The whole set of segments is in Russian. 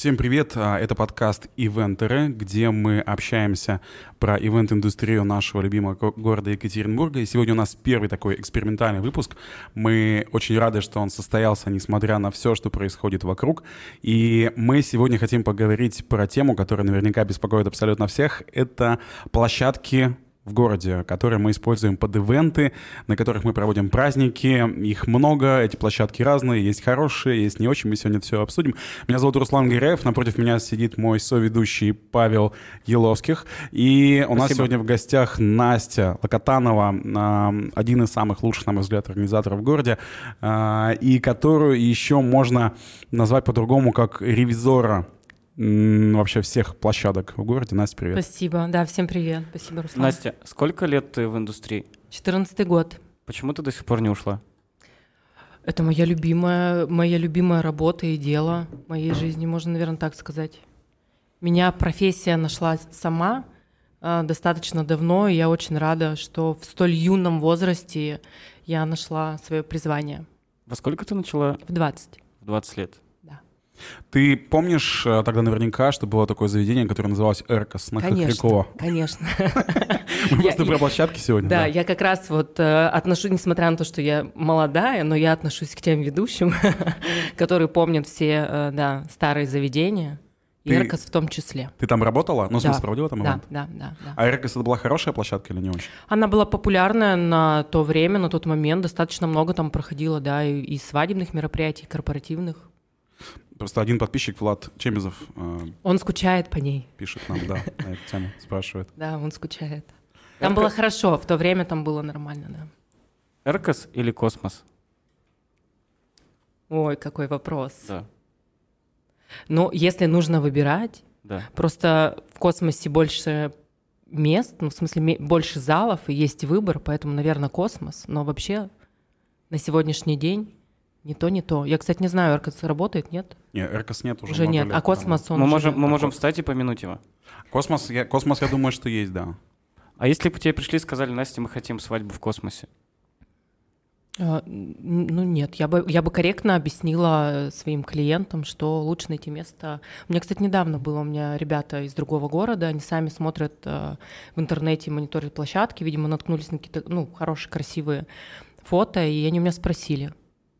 Всем привет! А, это подкаст «Ивентеры», где мы общаемся про ивент-индустрию нашего любимого города Екатеринбурга. И сегодня у нас первый такой экспериментальный выпуск. Мы очень рады, что он состоялся, несмотря на все, что происходит вокруг. И мы сегодня хотим поговорить про тему, которая наверняка беспокоит абсолютно всех. Это площадки в городе, которые мы используем под ивенты, на которых мы проводим праздники. Их много, эти площадки разные, есть хорошие, есть не очень. Мы сегодня все обсудим. Меня зовут Руслан Гиреев, напротив меня сидит мой соведущий Павел Еловских. И у Спасибо. нас сегодня в гостях Настя Локотанова, один из самых лучших, на мой взгляд, организаторов в городе, а, и которую еще можно назвать по-другому как ревизора вообще всех площадок в городе. Настя, привет. Спасибо, да, всем привет. Спасибо, Руслан. Настя, сколько лет ты в индустрии? Четырнадцатый год. Почему ты до сих пор не ушла? Это моя любимая, моя любимая работа и дело моей жизни, можно, наверное, так сказать. Меня профессия нашла сама э, достаточно давно, и я очень рада, что в столь юном возрасте я нашла свое призвание. Во сколько ты начала? В 20. В 20 лет. Ты помнишь э, тогда наверняка, что было такое заведение, которое называлось «Эркос» на конечно? Конечно, Мы просто про площадки сегодня. Да, я как раз вот э, отношусь, несмотря на то, что я молодая, но я отношусь к тем ведущим, которые помнят все, э, да, старые заведения. Ты, Эркос в том числе. Ты там работала? Ну, в смысле, проводила там да, да, да, да. А Эркос это была хорошая площадка или не очень? Она была популярная на то время, на тот момент. Достаточно много там проходило, да, и, и свадебных мероприятий, и корпоративных. Просто один подписчик, Влад Чемизов... Э, он скучает по ней. Пишет нам, да, на эту тему, спрашивает. Да, он скучает. Там было хорошо, в то время там было нормально, да. Эркос или космос? Ой, какой вопрос. Да. Ну, если нужно выбирать, да. просто в космосе больше мест, ну, в смысле, больше залов, и есть выбор, поэтому, наверное, космос. Но вообще на сегодняшний день не то, не то. Я, кстати, не знаю, Эркос работает, нет? Нет, Эркос нет уже. Уже нет. Лет, а космос он. Мы можем, мы можем встать и помянуть его. Космос, я, космос, я думаю, что есть, да. А если бы тебе пришли и сказали, Настя, мы хотим свадьбу в космосе? А, ну нет, я бы, я бы корректно объяснила своим клиентам, что лучше найти место. У меня, кстати, недавно было, у меня ребята из другого города, они сами смотрят э, в интернете, мониторят площадки, видимо, наткнулись на какие-то, ну, хорошие, красивые фото, и они у меня спросили,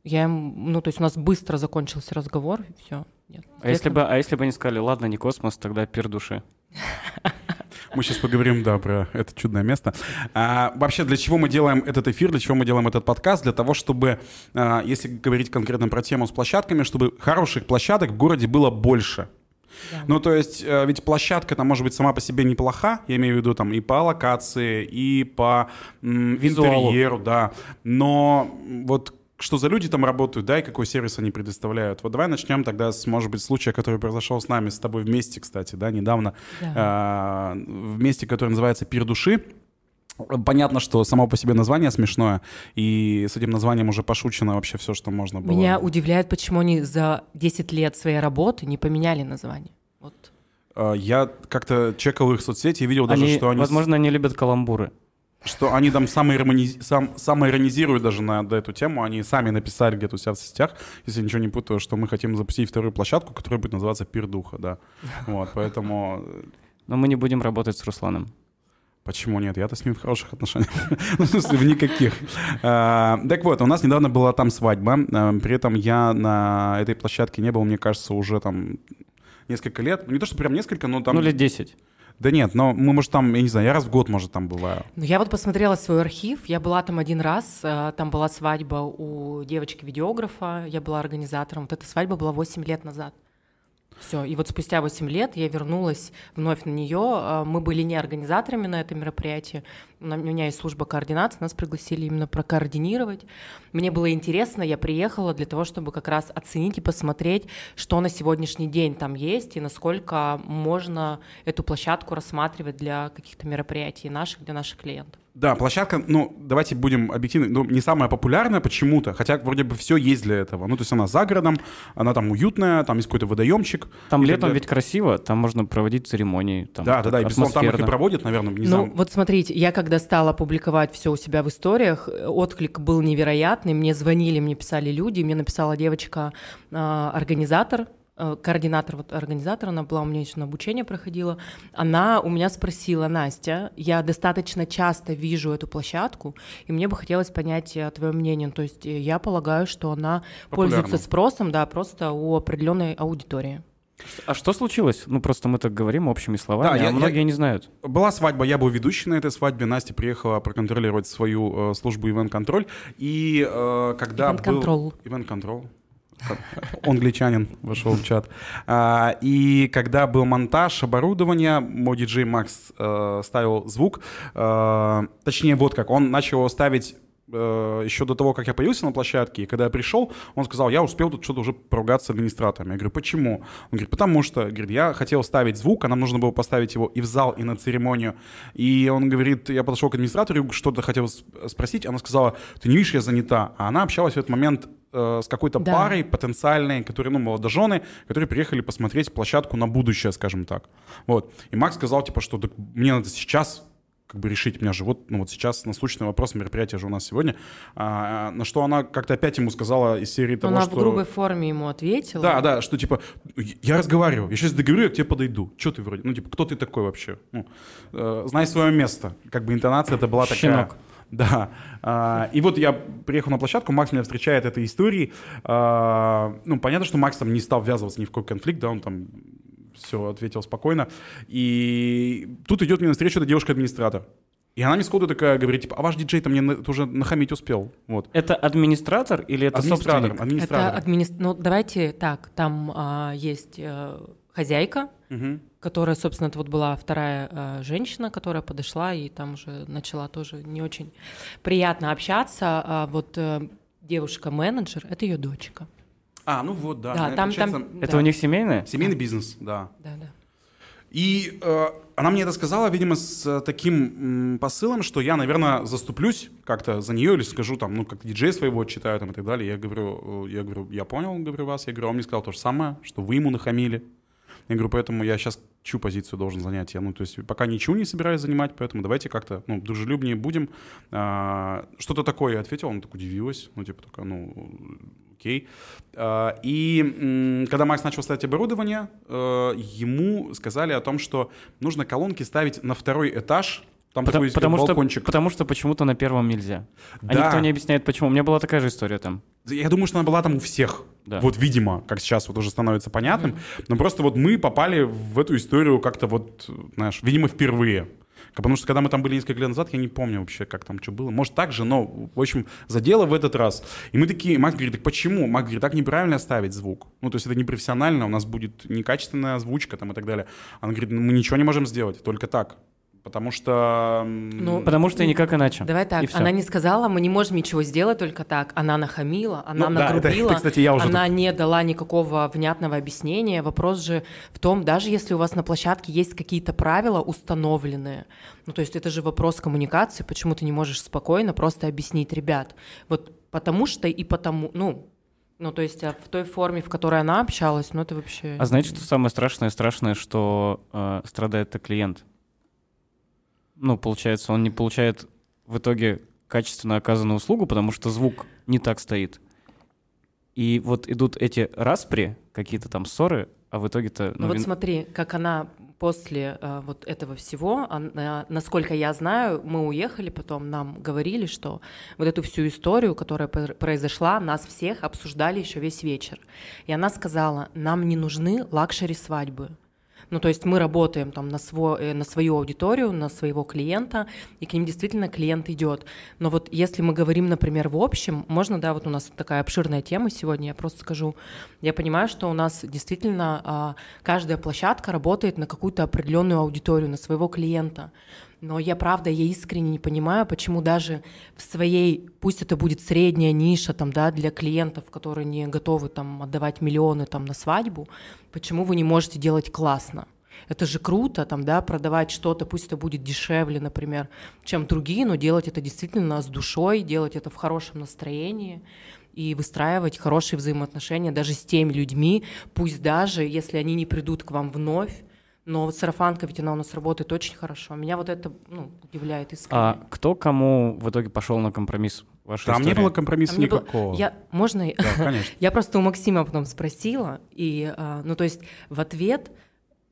я им, ну, то есть у нас быстро закончился разговор, и все. Нет, а, если бы, а если бы они сказали, ладно, не космос, тогда пир души? Мы сейчас поговорим, да, про это чудное место. А, вообще, для чего мы делаем этот эфир, для чего мы делаем этот подкаст? Для того, чтобы, а, если говорить конкретно про тему с площадками, чтобы хороших площадок в городе было больше. Да. Ну, то есть, э, ведь площадка там может быть сама по себе неплоха, я имею в виду там и по локации, и по м, интерьеру, да. Но вот что за люди там работают, да, и какой сервис они предоставляют. Вот давай начнем тогда с, может быть, случая, который произошел с нами, с тобой вместе, кстати, да, недавно, да. Э, вместе, который называется «Пир души». Понятно, что само по себе название смешное, и с этим названием уже пошучено вообще все, что можно было. Меня удивляет, почему они за 10 лет своей работы не поменяли название. Вот. Я как-то чекал их соцсети и видел даже, они, что они... Возможно, они любят каламбуры. Что они там самоирониз... сам... самоиронизируют даже на, на эту тему. Они сами написали где-то у себя в сетях, если ничего не путаю, что мы хотим запустить вторую площадку, которая будет называться «Пир духа», да. Вот, поэтому... Э, Но мы не будем работать с Русланом. Почему нет? Я-то с ним в хороших отношениях. Ну, в смысле, в никаких. А, так вот, у нас недавно была там свадьба. А, при этом я на этой площадке не был, мне кажется, уже там несколько лет. Не то, что прям несколько, но там... Ну, лет 10. Да нет, но мы, может, там, я не знаю, я раз в год, может, там бываю. Ну, я вот посмотрела свой архив, я была там один раз, э, там была свадьба у девочки-видеографа, я была организатором. Вот эта свадьба была 8 лет назад. Все. И вот спустя 8 лет я вернулась вновь на нее. А, мы были не организаторами на этом мероприятии. У меня есть служба координации, нас пригласили именно прокоординировать. Мне было интересно, я приехала для того, чтобы как раз оценить и посмотреть, что на сегодняшний день там есть и насколько можно эту площадку рассматривать для каких-то мероприятий наших, для наших клиентов. Да, площадка, ну, давайте будем объективны, ну, не самая популярная почему-то, хотя вроде бы все есть для этого. Ну, то есть она за городом, она там уютная, там есть какой-то водоемчик. Там летом тогда... ведь красиво, там можно проводить церемонии. Там да, да, да, и безусловно, там их и проводят, наверное, не Ну, вот смотрите, я когда стала публиковать все у себя в историях, отклик был невероятный, мне звонили, мне писали люди, мне написала девочка-организатор, э, координатор, вот организатор, она была у меня еще на обучение проходила, она у меня спросила, Настя, я достаточно часто вижу эту площадку, и мне бы хотелось понять э, твое мнение. То есть я полагаю, что она Популярна. пользуется спросом, да, просто у определенной аудитории. А что случилось? Ну, просто мы так говорим общими словами, Да, а я- я- многие не знают. Была свадьба, я был ведущий на этой свадьбе, Настя приехала проконтролировать свою э, службу ивент-контроль, и э, когда Ивент-контрол. был... Ивент-контрол. Англичанин, вошел в чат. А, и когда был монтаж оборудования, мой диджей Макс э, ставил звук, э, точнее вот как, он начал его ставить э, еще до того, как я появился на площадке, и когда я пришел, он сказал, я успел тут что-то уже поругаться с администратором. Я говорю, почему? Он говорит, потому что, говорит, я хотел ставить звук, а нам нужно было поставить его и в зал, и на церемонию. И он говорит, я подошел к администратору, что-то хотел спросить, она сказала, ты не видишь, я занята. А она общалась в этот момент э, с какой-то Да. парой потенциальной, которые, ну, молодожены, которые приехали посмотреть площадку на будущее, скажем так. Вот. И Макс сказал, типа, что «Так мне надо сейчас как бы решить. У меня же вот, ну вот сейчас насущный вопрос мероприятия же у нас сегодня. А, на что она как-то опять ему сказала из серии того, она что... в грубой форме ему ответила. Да, да, что типа, я разговариваю, я сейчас договорю, я к тебе подойду. Че ты вроде? Ну, типа, кто ты такой вообще? Ну, э, знай свое место. Как бы интонация это была такая. Да. А, и вот я приехал на площадку, Макс меня встречает этой историей. А, ну, понятно, что Макс там не стал ввязываться ни в какой конфликт, да, он там все ответил спокойно. И тут идет мне навстречу эта девушка-администратор. И она мне сходу такая говорит, типа, а ваш диджей-то мне на- уже нахамить успел. Вот. Это администратор или это администратор, собственник? Это администратор. админис- Ну, давайте так, там а, есть э, хозяйка, Мгм. Которая, собственно, это вот была вторая э, женщина, которая подошла и там уже начала тоже не очень приятно общаться. А вот э, девушка-менеджер — это ее дочка. А, ну вот, да. Да, там, там, Это да, у них семейное? Семейный бизнес, да. Да, да. И э, она мне это сказала, видимо, с э, таким м, посылом, что я, наверное, заступлюсь как-то за нее или скажу там, ну, как диджей своего читаю там и так далее. Я говорю, э, я говорю, я понял, говорю вас. Я говорю, а он мне сказал то же самое, что вы ему нахамили. Я говорю, поэтому я сейчас чью позицию должен занять? Я, ну, то есть пока ничего не собираюсь занимать, поэтому давайте как-то, ну, дружелюбнее будем. А, что-то такое я ответил, она так удивилась, ну, типа, такая, ну, окей. А, и когда Макс начал ставить оборудование, э, ему сказали о том, что нужно колонки ставить на второй этаж, там Потому, такой потому что, балкончик. потому что почему-то на первом нельзя. А Да. никто не объясняет, почему. У меня была такая же история там. Я думаю, что она была там у всех. Да. Вот, видимо, как сейчас вот уже становится понятным. Но просто вот мы попали в эту историю как-то вот, знаешь, видимо, впервые. Потому что когда мы там были несколько лет назад, я не помню вообще, как там что было. Может, так же, но, в общем, задело в этот раз. И мы такие, Макс говорит, так почему? Макс говорит, так неправильно ставить звук. Ну, то есть это непрофессионально, у нас будет некачественная озвучка там и так далее. Она говорит, ну, мы ничего не можем сделать, только так. Потому что... Ну, Потому что и никак иначе. Давай так, она не сказала, мы не можем ничего сделать только так. Она нахамила, она Ну да, это- нагрубила, это, кстати, я уже она не дала никакого внятного объяснения. Вопрос же в том, даже если у вас на площадке есть какие-то правила установленные, ну то есть это же вопрос коммуникации, почему ты не можешь спокойно просто объяснить, ребят, вот потому что и потому, ну, ну то есть а в той форме, в которой она общалась, ну это вообще... А знаете, что самое страшное? Страшное, что э, страдает-то клиент. Ну, получается, он не получает в итоге качественно оказанную услугу, потому что звук не так стоит. И вот идут эти распри, какие-то там ссоры, а в итоге-то... Ну вот вин- смотри, как она после э, вот этого всего, она, насколько я знаю, мы уехали потом, нам говорили, что вот эту всю историю, которая пр- произошла, нас всех обсуждали еще весь вечер. И она сказала, нам не нужны luxury свадьбы. Ну, то есть мы работаем там на, свой, э, на свою аудиторию, на своего клиента, и к ним действительно клиент идет. Но вот если мы говорим, например, в общем, можно, да, вот у нас такая обширная тема сегодня, я просто скажу, я понимаю, что у нас действительно а, каждая площадка работает на какую-то определенную аудиторию, на своего клиента. Но я правда, я искренне не понимаю, почему даже в своей, пусть это будет средняя ниша там, да, для клиентов, которые не готовы там отдавать миллионы там на свадьбу, почему вы не можете делать классно? Это же круто, там, да, продавать что-то, пусть это будет дешевле, например, чем другие, но делать это действительно с душой, делать это в хорошем настроении и выстраивать хорошие взаимоотношения даже с теми людьми, пусть даже если они не придут к вам вновь, Но вот сарафанка, ведь она у нас работает очень хорошо. Меня вот это ну, удивляет искренне. А кто кому в итоге пошел на компромисс? Ваша Там не история? было компромисса Там не было- никакого. Я, можно я- Да, конечно. Я просто у Максима потом спросила, и, а, ну, то есть в ответ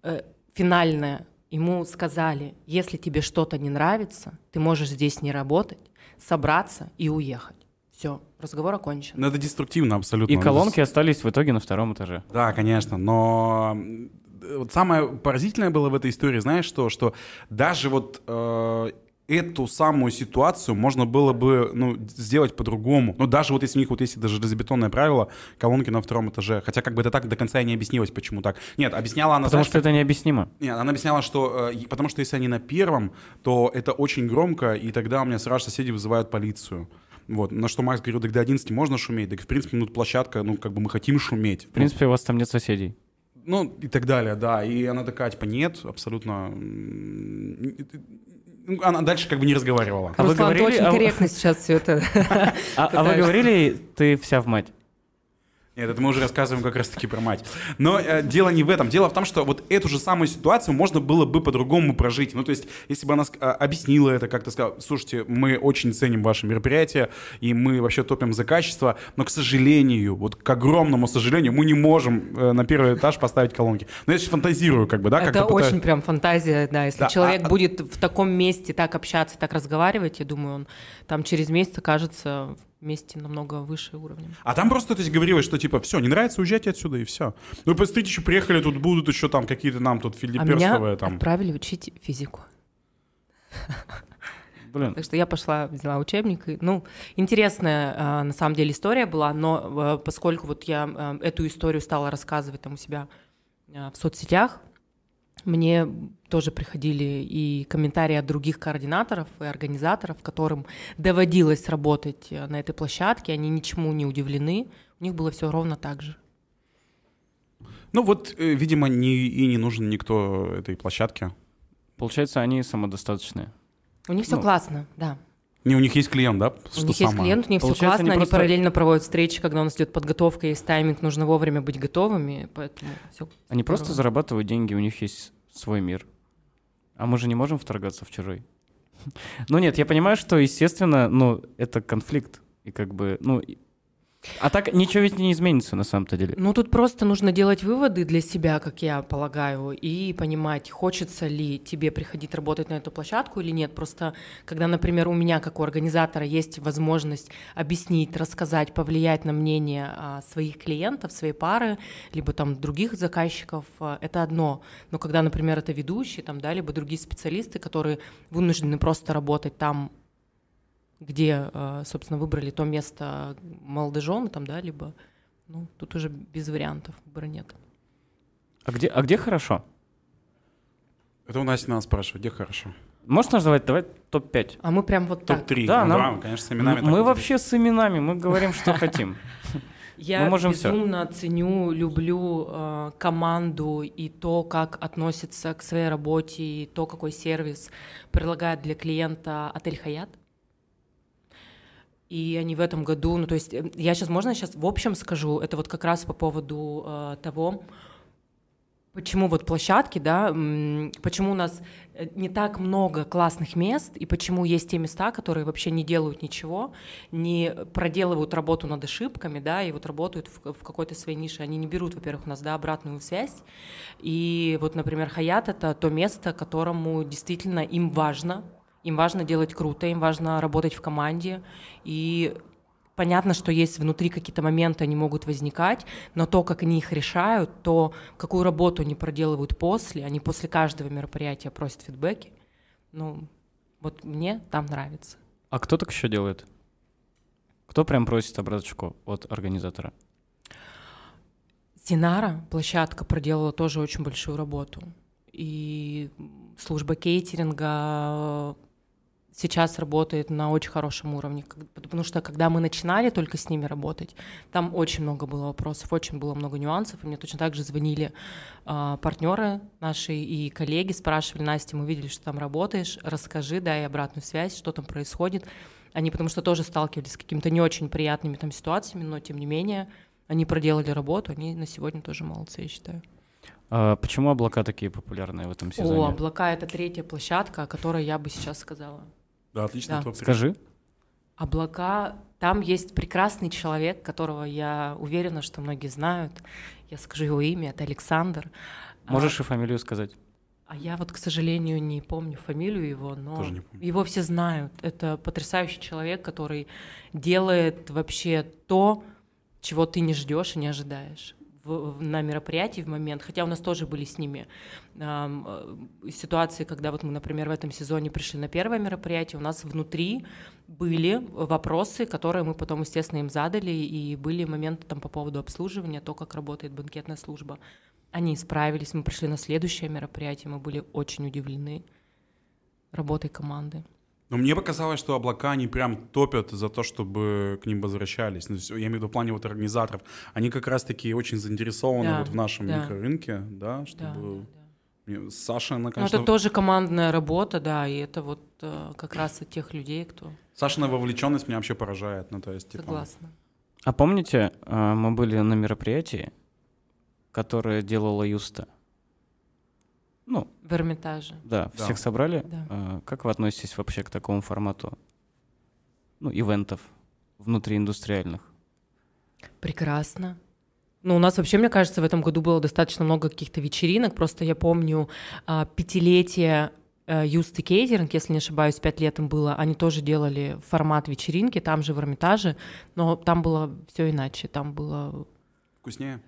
э, финальное ему сказали, если тебе что-то не нравится, ты можешь здесь не работать, собраться и уехать. Все, разговор окончен. Ну, это деструктивно абсолютно. И колонки остались в итоге на втором этаже. Да, конечно, но вот самое поразительное было в этой истории, знаешь что, что даже вот э, эту самую ситуацию можно было бы ну, сделать по-другому. Ну, даже вот если у них вот есть даже железобетонное правило, колонки на втором этаже. Хотя как бы это так до конца и не объяснилось, почему так. Нет, объясняла она... Потому знаешь, что это необъяснимо. Нет, она объясняла, что... э, потому что если они на первом, то это очень громко, и тогда у меня сразу соседи вызывают полицию. Вот. На что Макс говорил, так до 11 можно шуметь, так в принципе, ну, площадка, ну, как бы мы хотим шуметь. В принципе, у вас там нет соседей. Ну, и так далее, да. И она такая, типа, нет, абсолютно... Она дальше как бы не разговаривала. А вы Руслан, ты говорили- очень а вы- корректно сейчас все это. А, а вы говорили, ты вся в мать? Нет, это мы уже рассказываем как раз-таки про мать. Но э, дело не в этом. Дело в том, что вот эту же самую ситуацию можно было бы по-другому прожить. Ну, то есть, если бы она а, объяснила это, как-то сказала, слушайте, мы очень ценим ваше мероприятие, и мы вообще топим за качество, но, к сожалению, вот к огромному сожалению, мы не можем э, на первый этаж поставить колонки. Но я сейчас фантазирую, как бы, да, Это пытаюсь- очень прям фантазия, да. Если Да, человек а- будет в таком месте так общаться, так разговаривать, я думаю, он там через месяц окажется вместе намного выше уровнем. А там просто то есть, говорилось, что типа, все, не нравится, уезжайте отсюда, и все. Ну, посмотрите, еще приехали, тут будут еще там какие-то нам тут А меня там. отправили учить физику. Блин, Так что я пошла, взяла учебник. И, ну, интересная а, на самом деле история была, но а, поскольку вот я а, эту историю стала рассказывать там у себя в соцсетях, мне тоже приходили и комментарии от других координаторов и организаторов, которым доводилось работать э, на этой площадке, они ничему не удивлены, у них было все ровно так же. Ну вот, э, видимо, не, и не нужен никто этой площадке. получается, они самодостаточные. У них все Ну, классно, да. Не, у них есть клиент, да? У них есть клиент, у них все классно, они они, просто- параллельно проводят встречи, когда у нас идет подготовка, есть тайминг, нужно вовремя быть готовыми, поэтому все. Они просто Здорово. зарабатывают деньги, у них есть свой мир. А мы же не можем вторгаться в чужой. Ну нет, я понимаю, что, естественно, ну, это конфликт. И как бы, ну... А так ничего ведь не изменится на самом-то деле. Ну, тут просто нужно делать выводы для себя, как я полагаю, и понимать, хочется ли тебе приходить работать на эту площадку или нет. Просто, когда, например, у меня, как у организатора, есть возможность объяснить, рассказать, повлиять на мнение а, своих клиентов, своей пары, либо там других заказчиков, а, это одно. Но когда, например, это ведущие, там, да, либо другие специалисты, которые вынуждены просто работать там, где, э, собственно, выбрали то место молодожены, там, да, либо, ну, тут уже без вариантов, выбора нет. А где, а где хорошо? Это у Насти надо спрашивать, где хорошо? Можешь назвать, давай топ-5. А мы прям вот так. Топ-3. Да, ну, нам- да, конечно, с именами. Мы вообще с именами, мы говорим, что хотим. Я Мы можем безумно ценю, люблю э, команду и то, как относится к своей работе, и то, какой сервис предлагает для клиента отель «Хаят». И они в этом году, ну то есть э, я сейчас, можно сейчас в общем скажу, это вот как раз по поводу э, того, почему вот площадки, да, почему у нас э, не так много классных мест, и почему есть те места, которые вообще не делают ничего, не проделывают работу над ошибками, да, и вот работают в, в какой-то своей нише. Они не берут, во-первых, у нас, да, обратную связь. И вот, например, Хаят — это то место, которому действительно им важно, им важно делать круто, им важно работать в команде, и Понятно, что есть внутри какие-то моменты, они могут возникать, но то, как они их решают, то, какую работу они проделывают после, они после каждого мероприятия просят фидбэки, ну, вот мне там нравится. А кто так еще делает? Кто прям просит обраточку от организатора? Синара, площадка, проделала тоже очень большую работу. И служба кейтеринга сейчас работает на очень хорошем уровне, потому что когда мы начинали только с ними работать, там очень много было вопросов, очень было много нюансов, и мне точно так же звонили а, партнеры наши и коллеги, спрашивали, Настя, мы видели, что там работаешь, расскажи, дай обратную связь, что там происходит. Они потому что тоже сталкивались с какими-то не очень приятными там ситуациями, но тем не менее они проделали работу, они на сегодня тоже молодцы, я считаю. А почему облака такие популярные в этом сезоне? О, облака — это третья площадка, о которой я бы сейчас сказала. Да, отлично. Да. топ-три. Скажи. Облака, там есть прекрасный человек, которого я уверена, что многие знают. Я скажу его имя, это Александр. А, Можешь и фамилию сказать? А я вот, к сожалению, не помню фамилию его, но Тоже не помню. его все знают. Это потрясающий человек, который делает вообще то, чего ты не ждешь и не ожидаешь в- на мероприятии в момент, хотя у нас тоже были с ними э, ситуации, когда вот мы, например, в этом сезоне пришли на первое мероприятие, у нас внутри были вопросы, которые мы потом, естественно, им задали, и были моменты там по поводу обслуживания, то, как работает банкетная служба. Они справились, мы пришли на следующее мероприятие, мы были очень удивлены работой команды. Но мне показалось, что облака, они прям топят за то, чтобы к ним возвращались. Ну, я имею в виду в плане вот организаторов. Они как раз-таки очень заинтересованы Да, вот в нашем да. микрорынке, да, чтобы... да, да. Саша, она, Ну, конечно... это тоже командная работа, да, и это вот э, как раз от тех людей, кто Сашина вовлеченность меня вообще поражает. Ну, то есть, типа... согласна. А помните, а, мы были на мероприятии, которое делала Юста? Ну, В Эрмитаже. да, Да. всех собрали. Да. А, Как вы относитесь вообще к такому формату? Ну, ивентов внутрииндустриальных. Прекрасно. Ну, у нас вообще, мне кажется, в этом году было достаточно много каких-то вечеринок. Просто я помню а, пятилетие э, Юсты Кейтеринг, если не ошибаюсь, пять лет им было. Они тоже делали формат вечеринки, там же в Эрмитаже, но там было все иначе. Там было Вкуснее?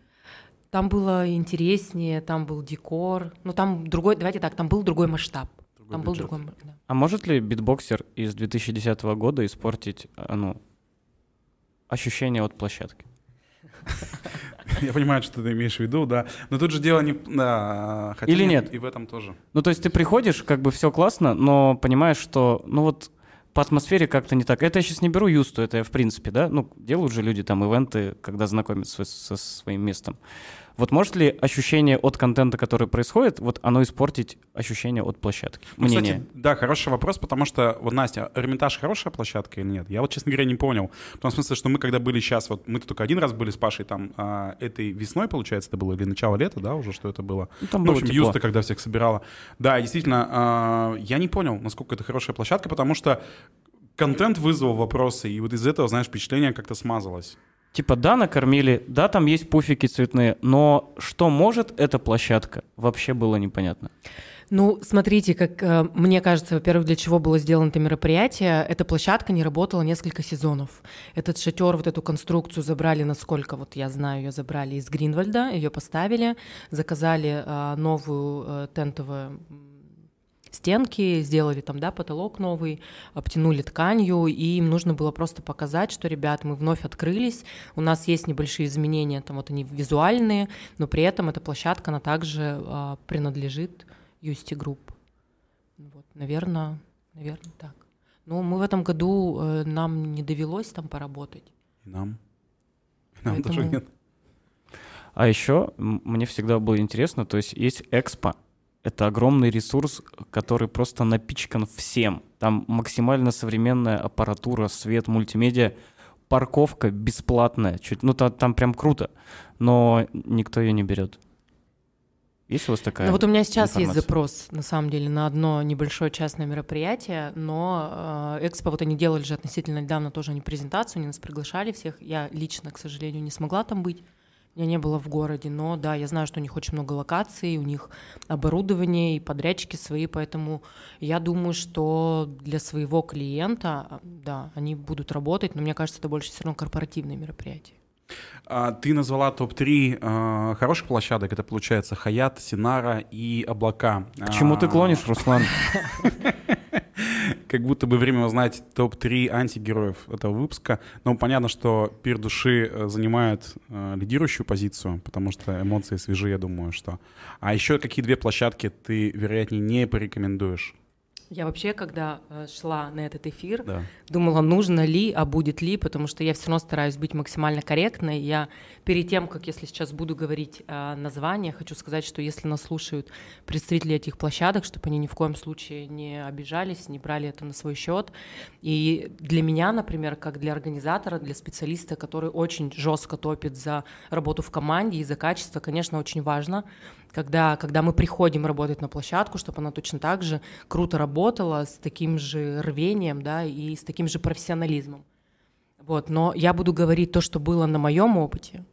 Там было интереснее, там был декор. Ну, там другой, давайте так, там был другой масштаб. Другой там был бюджет. другой, м- да. А может ли битбоксер из 2010 года испортить, а, ну, ощущение от площадки? Я понимаю, что ты имеешь в виду, да. Но тут же дело не... Да, хотя Или нет? И в этом тоже. Ну, то есть ты приходишь, как бы все классно, но понимаешь, что, ну вот, по атмосфере как-то не так. Это я сейчас не беру Юсту, это я в принципе, да, ну, делают же люди там ивенты, когда знакомятся со, своим местом. Вот может ли ощущение от контента, который происходит, вот оно испортить ощущение от площадки? Ну, Мнение. Кстати, да, хороший вопрос, потому что, вот, Настя, Эрмитаж хорошая площадка или нет? Я вот, честно говоря, не понял. В том смысле, что мы когда были сейчас, вот мы только один раз были с Пашей там а, этой весной, получается, это было, или начало лета, да, уже, что это было? Ну, там Ну, в было общем, тепло. Юста, когда всех собирала. Да, действительно, а, я не понял, насколько это хорошая площадка, потому что контент вызвал вопросы, и вот из этого, знаешь, впечатление как-то смазалось. Типа, да, накормили, да, там есть пуфики цветные, но что может эта площадка, вообще было непонятно. Ну, смотрите, как э, мне кажется, во-первых, для чего было сделано это мероприятие, эта площадка не работала несколько сезонов. Этот шатер, вот эту конструкцию забрали, насколько вот я знаю, ее забрали из Гринвальда, ее поставили, заказали э, новую э, тентовую стенки, сделали там, да, потолок новый, обтянули тканью, и им нужно было просто показать, что, ребят, мы вновь открылись, у нас есть небольшие изменения, там вот они визуальные, но при этом эта площадка, она также а, принадлежит Юста Групп. Вот, наверное, наверное, так. Ну, мы в этом году, э, нам не довелось там поработать. И нам. И нам тоже Поэтому- нет. А еще мне всегда было интересно, то есть есть экспо, это огромный ресурс, который просто напичкан всем. Там максимально современная аппаратура, свет, мультимедиа, парковка бесплатная, чуть, ну та- там прям круто, но никто ее не берет. Есть у вас такая? Ну вот у меня сейчас есть информация? запрос, на самом деле, на одно небольшое частное мероприятие, но э, Экспо, вот они делали же относительно недавно тоже они презентацию, они нас приглашали всех. Я лично, к сожалению, не смогла там быть, меня не было в городе, но да, я знаю, что у них очень много локаций, у них оборудование и подрядчики свои, поэтому я думаю, что для своего клиента, а, да, они будут работать, но мне кажется, это больше все равно корпоративные мероприятия. А, Ты назвала топ-3 а, хороших площадок. Это получается Хаят, Синара и Облака. К чему ты А, клонишь, Руслан? Как будто бы время узнать топ-3 антигероев этого выпуска. Но понятно, что Пир Души э, занимает э, лидирующую позицию, потому что эмоции свежие, я думаю, что. А еще какие две площадки ты, вероятнее, не порекомендуешь? Я вообще, когда э, шла на этот эфир, Да. думала, нужно ли, а будет ли, потому что я все равно стараюсь быть максимально корректной. Я перед тем, как если сейчас буду говорить о названиях, хочу сказать, что если нас слушают представители этих площадок, чтобы они ни в коем случае не обижались, не брали это на свой счет. И для меня, например, как для организатора, для специалиста, который очень жестко топит за работу в команде и за качество, конечно, очень важно, когда, когда мы приходим работать на площадку, чтобы она точно так же круто работала, с таким же рвением, да, и с таким же профессионализмом. Вот, но я буду говорить то, что было на моем опыте,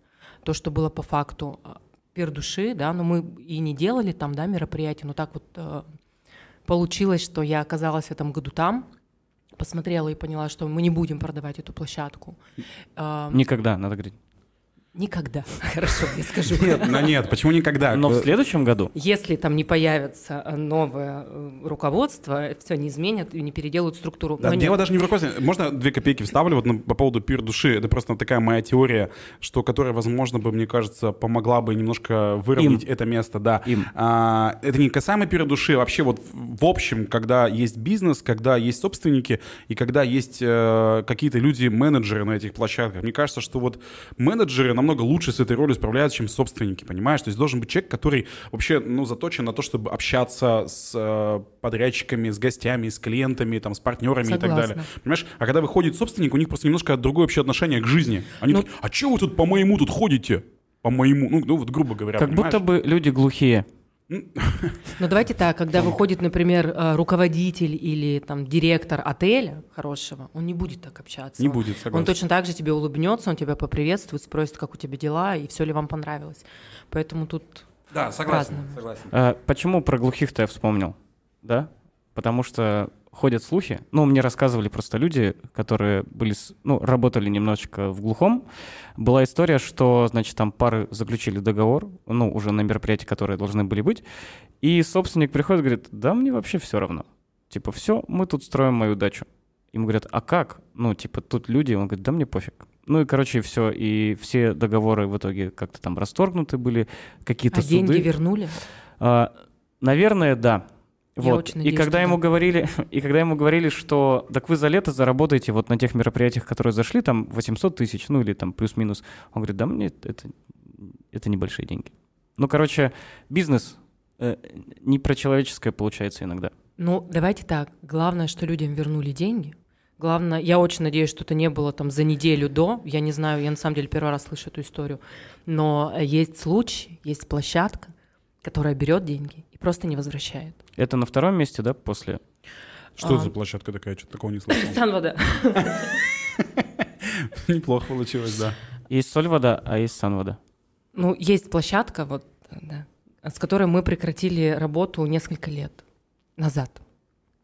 то, что было по факту а, пир души, да, но мы и не делали там, да, мероприятия, но так вот э, получилось, что я оказалась в этом году там, посмотрела и поняла, что мы не будем продавать эту площадку. Э, Никогда, надо говорить. Никогда. Хорошо, я скажу. Нет, ну нет, почему никогда? Но в следующем году Если там не появится э, новое э, руководство, все не изменят и не переделают структуру. Да, Но нет. дело даже не в руководстве. Можно две копейки вставлю вот на- по поводу пир души? Это просто такая моя теория, что которая, возможно, бы, мне кажется, помогла бы немножко выровнять это место. Да. Им. А, это не касаемо пира души, а вообще вот в общем, когда есть бизнес, когда есть собственники и когда есть э, какие-то люди-менеджеры на этих площадках. Мне кажется, что вот менеджеры намного лучше с этой ролью справляются, чем собственники, понимаешь? То есть должен быть человек, который вообще, ну, заточен на то, чтобы общаться с э, подрядчиками, с гостями, с клиентами, там, с партнерами и так Согласна. далее. Понимаешь? А когда выходит собственник, у них просто немножко другое вообще отношение к жизни. Они Ну- такие, а что вы тут по моему тут ходите? По моему, ну, ну вот грубо говоря, как понимаешь? будто бы люди глухие. Но давайте так, когда выходит, например, э, руководитель или там директор отеля хорошего, он не будет так общаться. Не будет, согласен. Он точно так же тебе улыбнется, он тебя поприветствует, спросит, как у тебя дела и все ли вам понравилось. Поэтому тут Да, согласен, согласен. А почему про глухих-то я вспомнил? Да? Потому что ходят слухи. Ну, мне рассказывали просто люди, которые были, ну, работали немножечко в глухом. Была история, что, значит, там пары заключили договор, ну, уже на мероприятии, которые должны были быть, и собственник приходит и говорит, да мне вообще все равно. Типа, все, мы тут строим мою дачу. Ему говорят, а как? Ну, типа, тут люди. Он говорит, да мне пофиг. Ну и, короче, все. И все договоры в итоге как-то там расторгнуты были, какие-то а суды. деньги вернули? А, наверное, да. Я Вот. очень и когда ему да. говорили, и когда ему говорили, что так вы за лето заработаете вот на тех мероприятиях, которые зашли, там 800 тысяч, ну или там плюс-минус, он говорит, да мне это, это небольшие деньги. Ну, короче, бизнес э, не про человеческое получается иногда. Ну, давайте так. Главное, что людям вернули деньги. Главное, я очень надеюсь, что это не было там за неделю до. Я не знаю, я на самом деле первый раз слышу эту историю. Но э, есть случай, есть площадка, которая берет деньги и просто не возвращает. Это на втором месте, да, после? Что это А. за площадка такая? Что-то такого не слышал. Санвода. Неплохо получилось, да. Есть Сольвода, а есть Санвода. Ну, есть площадка, вот, да, с которой мы прекратили работу несколько лет назад.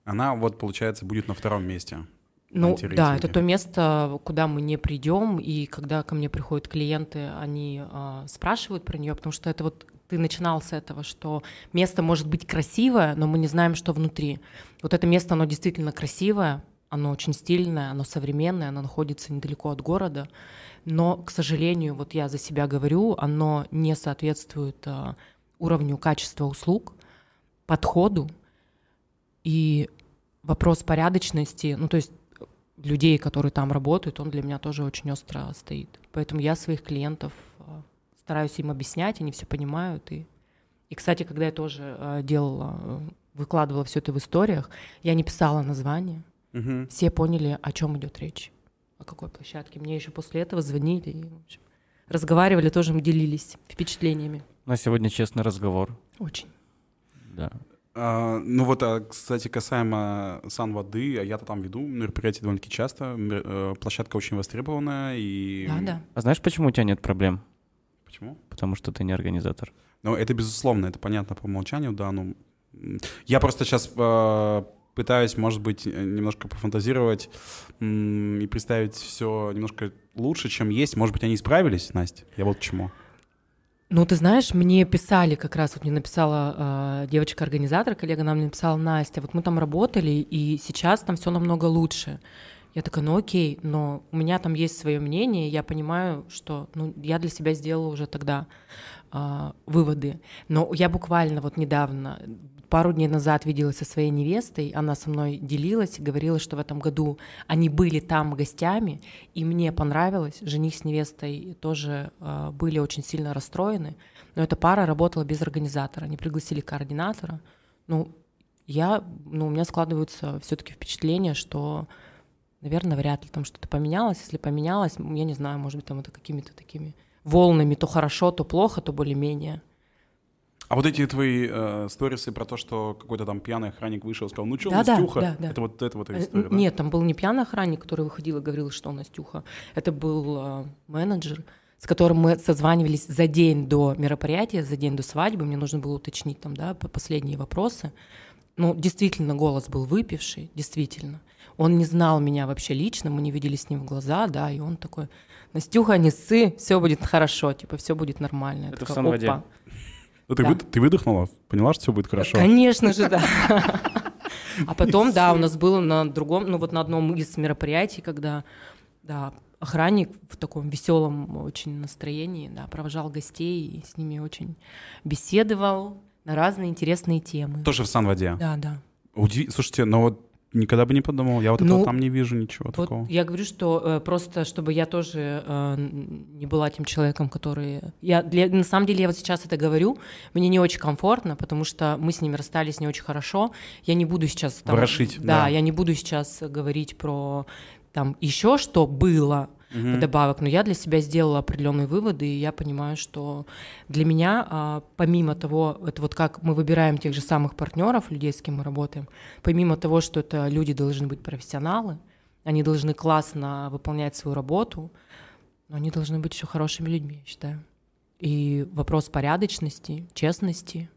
Она вот, получается, будет на втором месте. Ну, да, это то место, куда мы не придем, и когда ко мне приходят клиенты, они а, спрашивают про нее, потому что это вот ты начинал с этого, что место может быть красивое, но мы не знаем, что внутри. Вот это место, оно действительно красивое, оно очень стильное, оно современное, оно находится недалеко от города, но, к сожалению, вот я за себя говорю, оно не соответствует а, уровню качества услуг, подходу и вопрос порядочности, ну то есть людей, которые там работают, он для меня тоже очень остро стоит. Поэтому я своих клиентов стараюсь им объяснять, они все понимают. И, и кстати, когда я тоже а, делала, э, выкладывала все это в историях, я не писала название, Мгм. все поняли, о чем идет речь, о какой площадке. Мне еще после этого звонили, и, в общем, разговаривали, тоже мы делились впечатлениями. На сегодня честный разговор. Очень. Да. А, ну вот, а, кстати, касаемо сан воды, а я-то там веду мероприятия довольно-таки часто. Э, Площадка очень востребованная и... Да, да. А знаешь, почему у тебя нет проблем? Почему? Потому что ты не организатор. Ну, это безусловно, это понятно по умолчанию, да, ну... Я просто сейчас пытаюсь, может быть, э, немножко пофантазировать м, и представить все немножко лучше, чем есть. Может быть, они справились, Настя? Я вот к чему. Ну, ты знаешь, мне писали как раз, вот мне написала э, девочка-организатор, коллега нам написала, Настя, вот мы там работали, и сейчас там все намного лучше. Я такая, ну окей, но у меня там есть свое мнение, я понимаю, что ну, я для себя сделала уже тогда а, выводы. Но я буквально вот недавно, пару дней назад виделась со своей невестой, она со мной делилась говорила, что в этом году они были там гостями, и мне понравилось, жених с невестой тоже а, были очень сильно расстроены, но эта пара работала без организатора, они пригласили координатора. Ну, я, ну, у меня складываются все-таки впечатление, что, наверное, вряд ли там что-то поменялось. Если поменялось, я не знаю, может быть, там это какими-то такими волнами, то хорошо, то плохо, то более-менее. А вот эти твои э, сторисы про то, что какой-то там пьяный охранник вышел и сказал, ну что, Да, да, Настюха? да, да. Это вот это вот Э, история, да? Нет, там был не пьяный охранник, который выходил и говорил, что Настюха. Это был э, менеджер, с которым мы созванивались за день до мероприятия, за день до свадьбы. Мне нужно было уточнить там, да, по- последние вопросы. Ну, действительно, голос был выпивший, действительно. Он не знал меня вообще лично, мы не видели с ним в глаза, да, и он такой, Настюха, не ссы, все будет хорошо, типа, все будет нормально. Я Это в такая, Сан-Воде. «Опа». Ну, ты, Да. вы- ты выдохнула? Поняла, что все будет хорошо? Конечно же, да. А потом, да, у нас было на другом, ну вот на одном из мероприятий, когда, да, охранник в таком веселом очень настроении, да, провожал гостей и с ними очень беседовал на разные интересные темы. Тоже в Сан-Воде. Да, да. Удиви- Слушайте, но вот никогда бы не подумал. Я вот Ну, этого там не вижу ничего Вот такого. я говорю, что э, просто, чтобы я тоже э, не была тем человеком, который... Я для... На самом деле я вот сейчас это говорю, мне не очень комфортно, потому что мы с ними расстались не очень хорошо. Я не буду сейчас... Там, Ворошить, да, да. я не буду сейчас говорить про там еще что было Мгм. вдобавок, но я для себя сделала определенные выводы, и я понимаю, что для меня, а, помимо того, это вот как мы выбираем тех же самых партнеров, людей, с кем мы работаем, помимо того, что это люди должны быть профессионалы, они должны классно выполнять свою работу, но они должны быть еще хорошими людьми, я считаю. И вопрос порядочности, честности,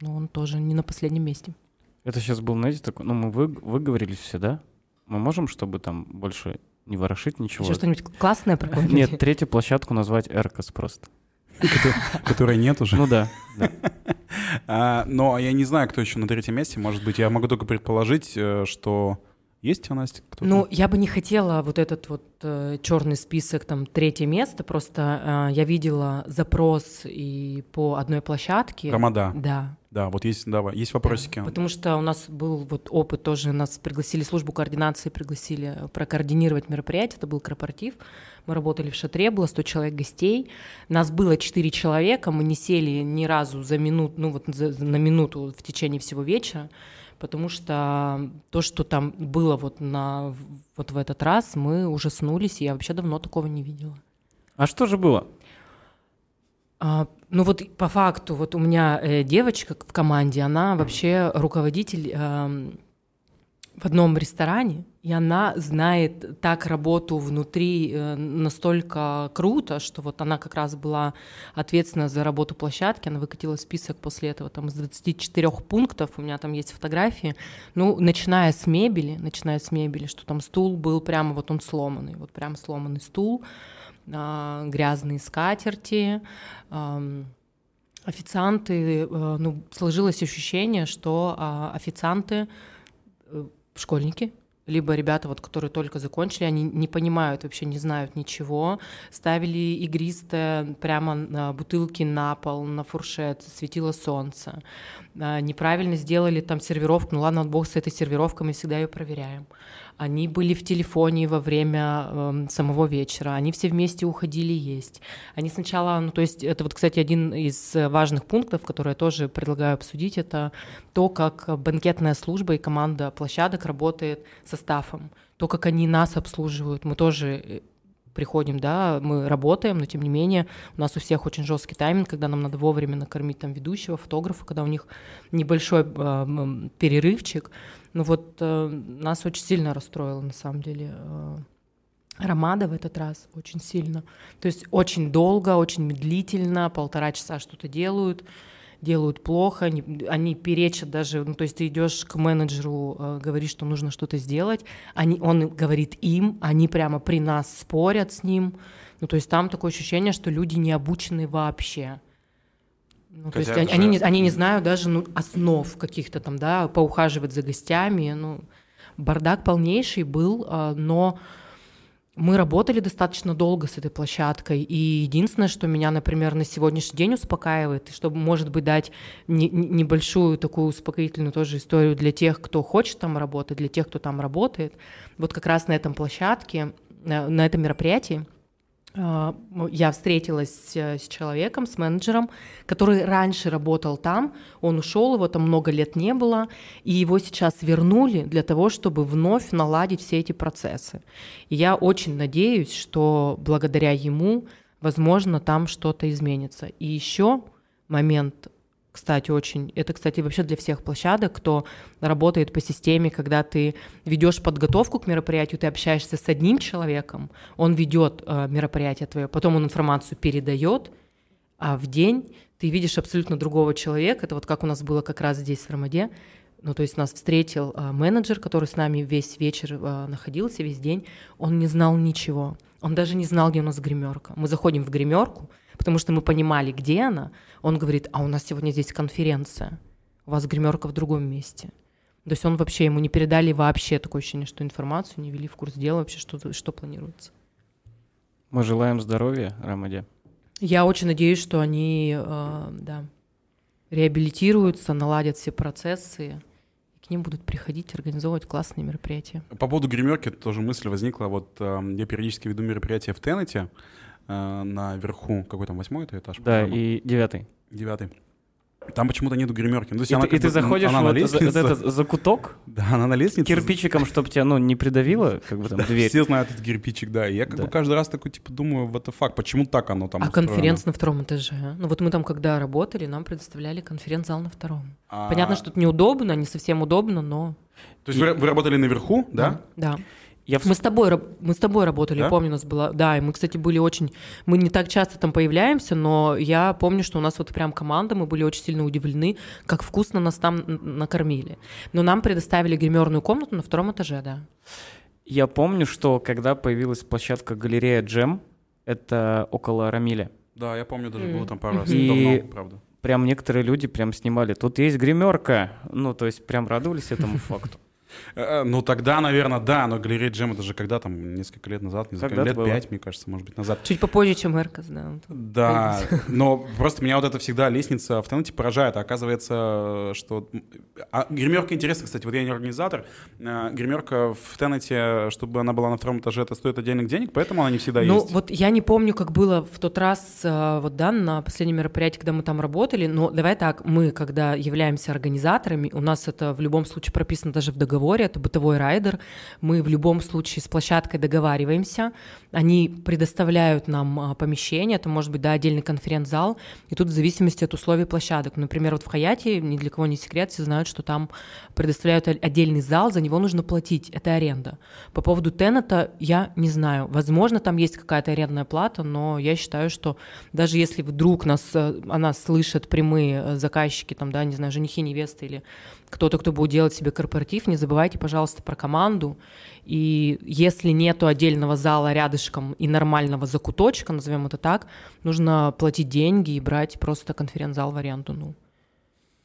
ну, он тоже не на последнем месте. Это сейчас был, знаете, такой, ну, мы вы, выговорились все, да? Мы можем, чтобы там больше не ворошить ничего? Еще что-нибудь классное про Нет, третью площадку назвать Эркос просто. Которой нет уже. Ну да. А, но я не знаю, кто еще на третьем месте. Может быть, я могу только предположить, э, что есть у Насти кто-то? Ну, я бы не хотела вот этот вот черный список, там, третье место, просто э, я видела запрос и по одной площадке. Громада. Да. Да, вот есть, давай, есть вопросики. Да, потому что у нас был вот опыт тоже, нас пригласили, службу координации пригласили прокоординировать мероприятие, это был корпоратив, мы работали в шатре, было 100 человек гостей, нас было 4 человека, мы не сели ни разу за минуту, ну вот за- за- на минуту в течение всего вечера, потому что то, что там было вот, на, вот в этот раз, мы ужаснулись, и я вообще давно такого не видела. А что же было? А, ну вот по факту, вот у меня э, девочка в команде, она вообще руководитель в одном ресторане, и она знает так работу внутри э, настолько круто, что вот она как раз была ответственна за работу площадки, она выкатила список после этого там из 24 пунктов, у меня там есть фотографии, ну, начиная с мебели, начиная с мебели, что там стул был прямо, вот он сломанный, вот прям сломанный стул, грязные скатерти, официанты, э, ну, сложилось ощущение, что а, официанты э, школьники, либо ребята, вот, которые только закончили, они не понимают, вообще не знают ничего, ставили игристое прямо на бутылки на пол, на фуршет, светило солнце, А, неправильно сделали там сервировку, ну ладно, бог с этой сервировкой, мы всегда ее проверяем. Они были в телефоне во время эм, самого вечера, они все вместе уходили есть. Они сначала, ну то есть это вот, кстати, один из э, важных пунктов, который я тоже предлагаю обсудить, это то, как банкетная служба и команда площадок работает со стафом, то, как они нас обслуживают. Мы тоже э, приходим, да, мы работаем, но тем не менее у нас у всех очень жесткий тайминг, когда нам надо вовремя накормить там ведущего, фотографа, когда у них небольшой э, перерывчик. Ну вот э, нас очень сильно расстроило на самом деле э, Ромада в этот раз очень сильно. То есть очень долго, очень медлительно, полтора часа что-то делают, делают плохо, они, они перечат даже, ну, то есть ты идешь к менеджеру, э, говоришь, что нужно что-то сделать, они, он говорит им, они прямо при нас спорят с ним, ну, то есть там такое ощущение, что люди не обучены вообще. Ну, то есть они, это они, же- не, они не знают даже ну, основ каких-то там, да, поухаживать за гостями, ну, бардак полнейший был, а, но Мы работали достаточно долго с этой площадкой, и единственное, что меня, например, на сегодняшний день успокаивает, и чтобы, может быть, дать не- не- небольшую такую успокоительную тоже историю для тех, кто хочет там работать, для тех, кто там работает, вот как раз на этом площадке, на, на этом мероприятии я встретилась э, с человеком, с менеджером, который раньше работал там, он ушел, его там много лет не было, и его сейчас вернули для того, чтобы вновь наладить все эти процессы. И я очень надеюсь, что благодаря ему, возможно, там что-то изменится. И еще момент, кстати, очень, это, кстати, вообще для всех площадок, кто работает по системе, когда ты ведешь подготовку к мероприятию, ты общаешься с одним человеком, он ведет э, мероприятие твое, потом он информацию передает, а в день ты видишь абсолютно другого человека. Это вот как у нас было как раз здесь в Рамаде. Ну, то есть нас встретил э, менеджер, который с нами весь вечер э, находился, весь день. Он не знал ничего. Он даже не знал, где у нас гримерка. Мы заходим в гримерку, потому что мы понимали, где она. Он говорит, а у нас сегодня здесь конференция. У вас гримерка в другом месте. То есть он вообще, ему не передали вообще такое ощущение, что информацию не вели в курс дела вообще, что, что планируется. Мы желаем здоровья, Рамаде. Я очень надеюсь, что они, э, да, реабилитируются, наладят все процессы, и к ним будут приходить, организовывать классные мероприятия. По поводу гримерки тоже мысль возникла. Вот э, я периодически веду мероприятия в Теннете э, наверху. Какой там, восьмой это этаж? Да, по-моему? и девятый. Девятый. Там почему-то нету гримерки. Ну, то есть И, она ты, и ты заходишь она на вот за, лестнице. вот этот закуток Да, она на лестнице. кирпичиком, чтобы тебя, ну, не придавило, как бы там, дверь. Все знают этот кирпичик, да. И я как Да. бы каждый раз такой, типа, думаю, what the fuck, почему так оно там а устроено? конференц на втором этаже? Ну вот мы там когда работали, нам предоставляли конференц-зал на втором. А, Понятно, что это неудобно, не совсем удобно, но... То есть вы, вы работали наверху, да? Да. Я в- Мы с тобой, мы с тобой работали, Да? помню, у нас было... Да, и мы, кстати, были очень... Мы не так часто там появляемся, но я помню, что у нас вот прям команда, мы были очень сильно удивлены, как вкусно нас там накормили. Но нам предоставили гримерную комнату на втором этаже, да. Я помню, что когда появилась площадка галерея Джем, это около Рамиля, Да, я помню, даже Мгм. было там пару раз. И- Давно, правда. прям некоторые люди прям снимали. Тут есть гримерка. Ну, то есть прям радовались этому факту. Э, э, Ну, тогда, наверное, да, но галерея Джем, это же когда там, несколько лет назад, не знаю, лет пять, мне кажется, может быть, назад. Чуть попозже, чем Эркас, да. Да, но просто меня вот это всегда лестница в Теннете поражает. А Оказывается, что... А гримерка интересна, кстати, вот я не организатор. А, Гримерка в Теннете, чтобы она была на втором этаже, это стоит отдельных денег, поэтому она не всегда Ну, есть. вот я не помню, как было в тот раз, э, вот, да, на последнем мероприятии, когда мы там работали, но давай так, мы, когда являемся организаторами, у нас это в любом случае прописано даже в договоре, это бытовой райдер, мы в любом случае с площадкой договариваемся, они предоставляют нам а, помещение, это может быть, да, отдельный конференц-зал, и тут в зависимости от условий площадок, например, вот в Хаяте, ни для кого не секрет, все знают, что там предоставляют отдельный зал, за него нужно платить, это аренда. По поводу Теннета я не знаю. Возможно, там есть какая-то арендная плата, но я считаю, что даже если вдруг нас, э, о нас слышат прямые э, заказчики, там, да, не знаю, женихи, невесты или кто-то, кто будет делать себе корпоратив, не забывайте, пожалуйста, про команду. И если нету отдельного зала рядышком и нормального закуточка, назовем это так, нужно платить деньги и брать просто конференц-зал в аренду. Ну,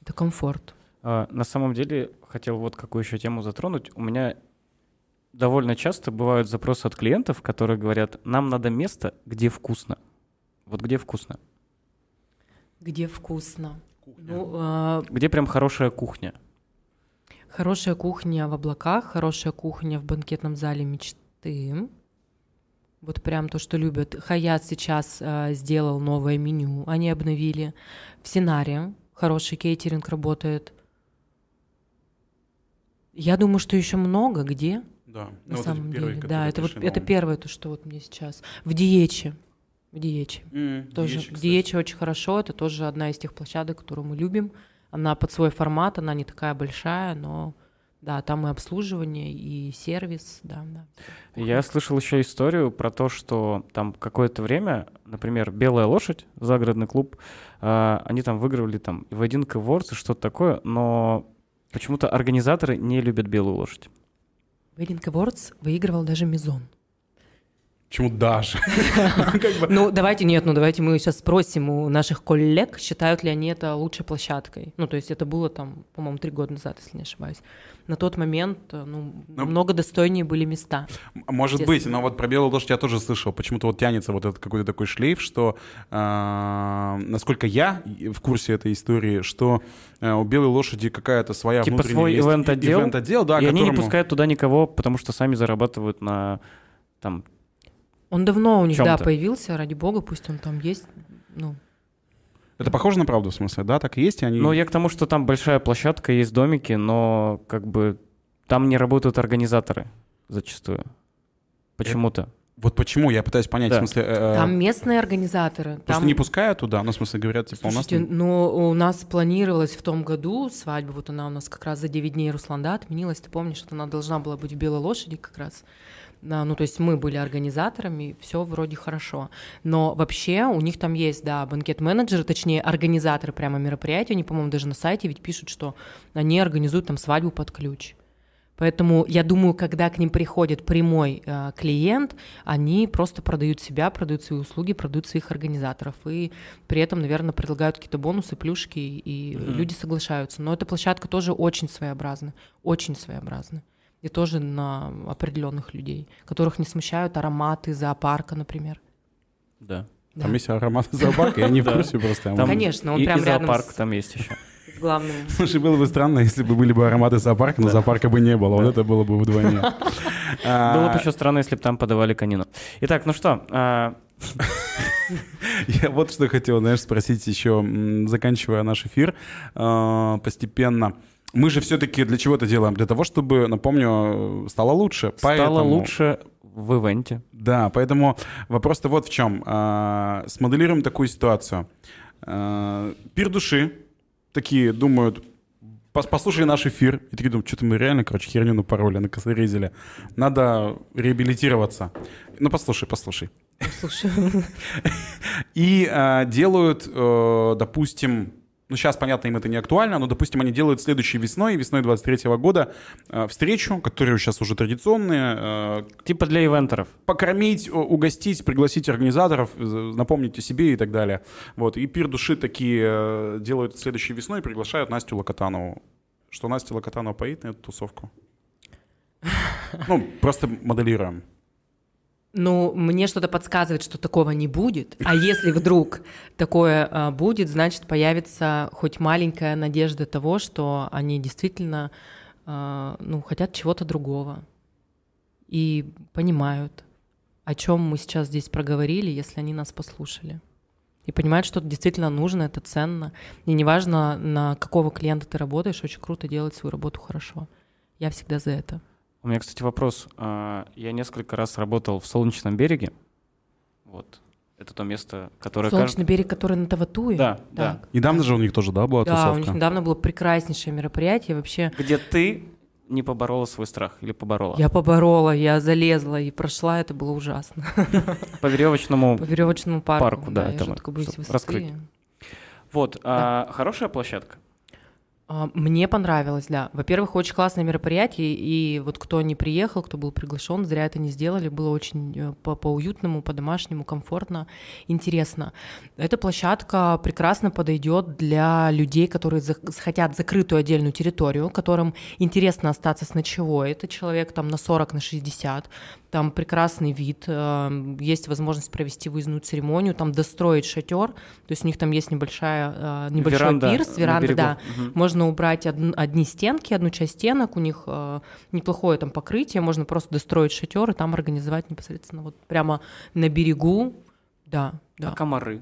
это комфорт. А, На самом деле, хотел вот какую еще тему затронуть. У меня довольно часто бывают запросы от клиентов, которые говорят, нам надо место, где вкусно. Вот где вкусно? Где вкусно? Ну, э, Где прям хорошая кухня? Хорошая кухня в облаках, хорошая кухня в банкетном зале мечты. Вот прям то, что любят. Хаят сейчас э, сделал новое меню, они обновили. В Синаре хороший кейтеринг работает. Я думаю, что еще много где, Да, на ну, вот эти самом первые, деле. Да, это вот пришли это новые. первое, то, что вот мне сейчас. В Диече. В Диече. М, Тоже Диечи, кстати. Диечи очень хорошо. Это тоже одна из тех площадок, которую мы любим. Она под свой формат, она не такая большая, но да, там и обслуживание, и сервис, да, да. Я слышал еще историю про то, что там какое-то время, например, «Белая лошадь», загородный клуб, а, они там выигрывали там в один Awards и что-то такое, но почему-то организаторы не любят «Белую лошадь». Wedding Awards выигрывал даже Мизон. Почему даже? Ну, давайте, нет, ну давайте мы сейчас спросим у наших коллег, считают ли они это лучшей площадкой. Ну, то есть это было там, по-моему, три года назад, если не ошибаюсь. На тот момент, э, ну, Ну, много достойнее были места. Может быть, но вот про белую лошадь я тоже слышал. Почему-то вот тянется вот этот какой-то такой шлейф, что, э, насколько я в курсе этой истории, что э, у белой лошади какая-то своя Типа внутренняя свой ивент-отдел, да, и они не пускают туда никого, потому что сами зарабатывают на там Он давно у них, да, появился, ради бога, пусть он там есть. Ну, Это похоже на правду в смысле, да? Так и есть, и они... Ну, я к тому, что там большая площадка, есть домики, но как бы там не работают организаторы зачастую. Почему-то. Вот почему, я пытаюсь понять, Да. в смысле... э, там местные организаторы. Просто Там... не пускают туда, ну, в смысле, говорят, типа, у нас... Слушайте, ну, у нас планировалась в том году свадьба, вот она у нас как раз за 9 дней Русланда отменилась. Ты помнишь, что она должна была быть в Белой лошади как раз? Да, ну, то есть мы были организаторами, все вроде хорошо. Но вообще у них там есть, да, банкет-менеджеры, точнее, организаторы прямо мероприятия. Они, по-моему, даже на сайте ведь пишут, что они организуют там свадьбу под ключ. Поэтому я думаю, когда к ним приходит прямой э, клиент, они просто продают себя, продают свои услуги, продают своих организаторов. И при этом, наверное, предлагают какие-то бонусы, плюшки, и Мгм. люди соглашаются. Но эта площадка тоже очень своеобразна, очень своеобразна. И тоже на определенных людей, которых не смущают ароматы зоопарка, например. Да. Да. Там есть аромат зоопарка, я не в Да. курсе просто. Конечно, он и, прям и рядом зоопарк с- там есть еще. С главным. Слушай, было бы странно, если бы были бы ароматы зоопарка, но Да. зоопарка бы не было. Вот это было бы вдвойне. А, Было бы еще странно, если бы там подавали конину. Итак, ну что, а, Я вот что хотел, знаешь, спросить еще, заканчивая наш эфир э, постепенно. Мы же все-таки для чего это делаем? Для того, чтобы, напомню, стало лучше. стало Поэтому- лучше в ивенте. Да, поэтому вопрос-то вот в чем. А, Смоделируем такую ситуацию. А, Пир души такие думают, пос- послушали наш эфир, и такие думают, что-то мы реально, короче, херню напороли, накосорезили. Надо реабилитироваться. Ну, послушай, послушай. Слушай, И а, делают, э, допустим, ну сейчас, понятно, им это не актуально, но, допустим, они делают следующей весной, весной 23 года, э, встречу, которая сейчас уже традиционная, э, Типа для ивентеров. покормить, угостить, пригласить организаторов, напомнить о себе и так далее. Вот. И пир души такие э, делают следующей весной, приглашают Настю Локотанову. Что Настя Локотанова поедет на эту тусовку? Ну, просто моделируем. Ну, мне что-то подсказывает, что такого не будет. А если вдруг такое а, будет, значит, появится хоть маленькая надежда того, что они действительно а, ну, хотят чего-то другого. И понимают, о чем мы сейчас здесь проговорили, если они нас послушали. И понимают, что это действительно нужно, это ценно. И неважно, на какого клиента ты работаешь, очень круто делать свою работу хорошо. Я всегда за это. У меня, кстати, вопрос. А, Я несколько раз работал в Солнечном береге. Вот. Это то место, которое... Солнечный берег, который на Таватуе. Да, да. Недавно же у них тоже, да, была Да, у тусовка? них недавно было прекраснейшее мероприятие. Вообще, Где ты не поборола свой страх или поборола? я поборола, я залезла и прошла, это было ужасно. По веревочному... По веревочному парку. Парку, да, я чтобы высоты. раскрыть. Вот. а, Хорошая площадка? А, Мне понравилось, да. Во-первых, очень классное мероприятие, и вот кто не приехал, кто был приглашен, зря это не сделали, было очень э, по- по-уютному, по-домашнему, комфортно, интересно. Эта площадка прекрасно подойдет для людей, которые зах- хотят закрытую отдельную территорию, которым интересно остаться с ночевой. Это человек там на 40, на 60, там прекрасный вид, э, есть возможность провести выездную церемонию, там достроить шатер, то есть у них там есть небольшая, э, небольшой Веранда пирс, веранда, да, Мгм. можно убрать одн- одни стенки, одну часть стенок, у них э, неплохое там покрытие, можно просто достроить шатер и там организовать непосредственно вот прямо на берегу, да, да. А комары?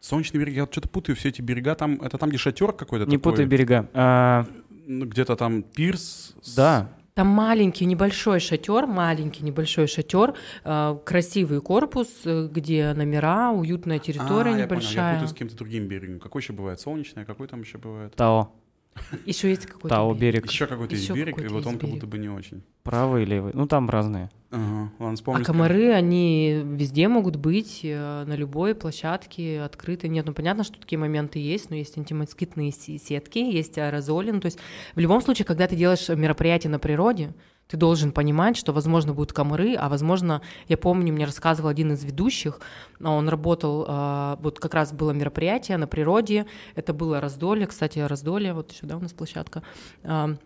Солнечный берег, я что-то путаю все эти берега. Там, это там, где шатер какой-то Не такой, путай берега. А, Где-то там пирс. с- Да. Там маленький небольшой шатер, маленький небольшой шатер, э, красивый корпус, э, где номера, уютная территория А, я понял, небольшая. я путаю с каким-то другим берегом. Какой еще бывает? Солнечный, а какой там еще бывает? Тао. Еще есть какой-то Тао берег. Еще какой-то есть берег, и какой-то вот он как берег. будто бы не очень. Правый, левый. Ну, там разные. Ага, ладно, А вспомню. комары, они везде могут быть, э, на любой площадке открыты. Нет, ну понятно, что такие моменты есть, но есть антимоскитные се- сетки, есть аэрозоли. Ну, то есть в любом случае, когда ты делаешь мероприятие на природе, Ты должен понимать, что, возможно, будут комары, а, возможно, я помню, мне рассказывал один из ведущих, а он работал, э, вот как раз было мероприятие на природе, это было раздолье, кстати, раздолье, вот еще, да, у нас площадка, э,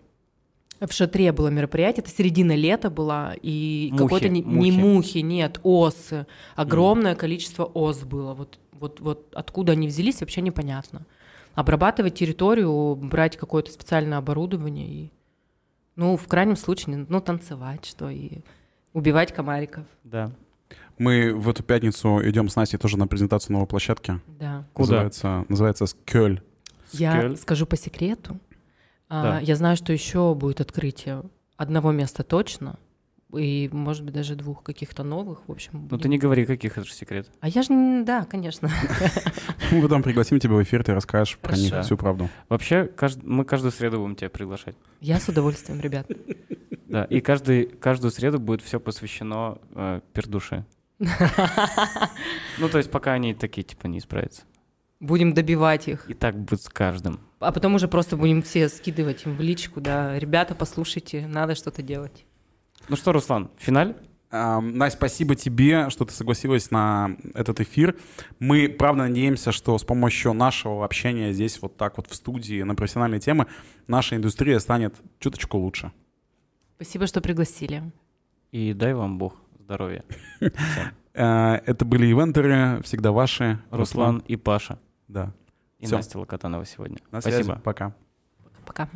в шатре было мероприятие, это середина лета была, и Мухи, какой-то не, мухи. не мухи, нет, осы, огромное количество ос было, вот, вот, вот откуда они взялись, вообще непонятно. Обрабатывать территорию, брать какое-то специальное оборудование и, ну, в крайнем случае, ну, танцевать, что и убивать комариков, Да. Мы в эту пятницу идем с Настей тоже на презентацию новой площадки. да. Куда? Называется, называется Скёль. Я Скель. скажу по секрету. а, Да. Я знаю, что еще будет открытие одного места точно, и, может быть, даже двух каких-то новых, в общем. Ну ты не говори, каких это же секрет. А я же, да, конечно. Мы потом пригласим тебя в эфир, ты расскажешь про них всю правду. Вообще, мы каждую среду будем тебя приглашать. Я с удовольствием, ребят. Да, и каждый, каждую среду будет все посвящено э, пердуше. Ну, то есть пока они такие, типа, не исправятся. Будем добивать их. И так будет с каждым. А потом уже просто будем все скидывать им в личку, да. Ребята, послушайте, надо что-то делать. Ну что, Руслан, финаль? Настя, спасибо тебе, что ты согласилась на этот эфир. Мы, правда, надеемся, что с помощью нашего общения здесь вот так вот в студии на профессиональные темы наша индустрия станет чуточку лучше. Спасибо, что пригласили. И дай вам Бог здоровья. Э, Это были ивентеры, всегда ваши. Руслан и Паша. Да. И. Настя Локотанова сегодня. Спасибо. Пока. Пока.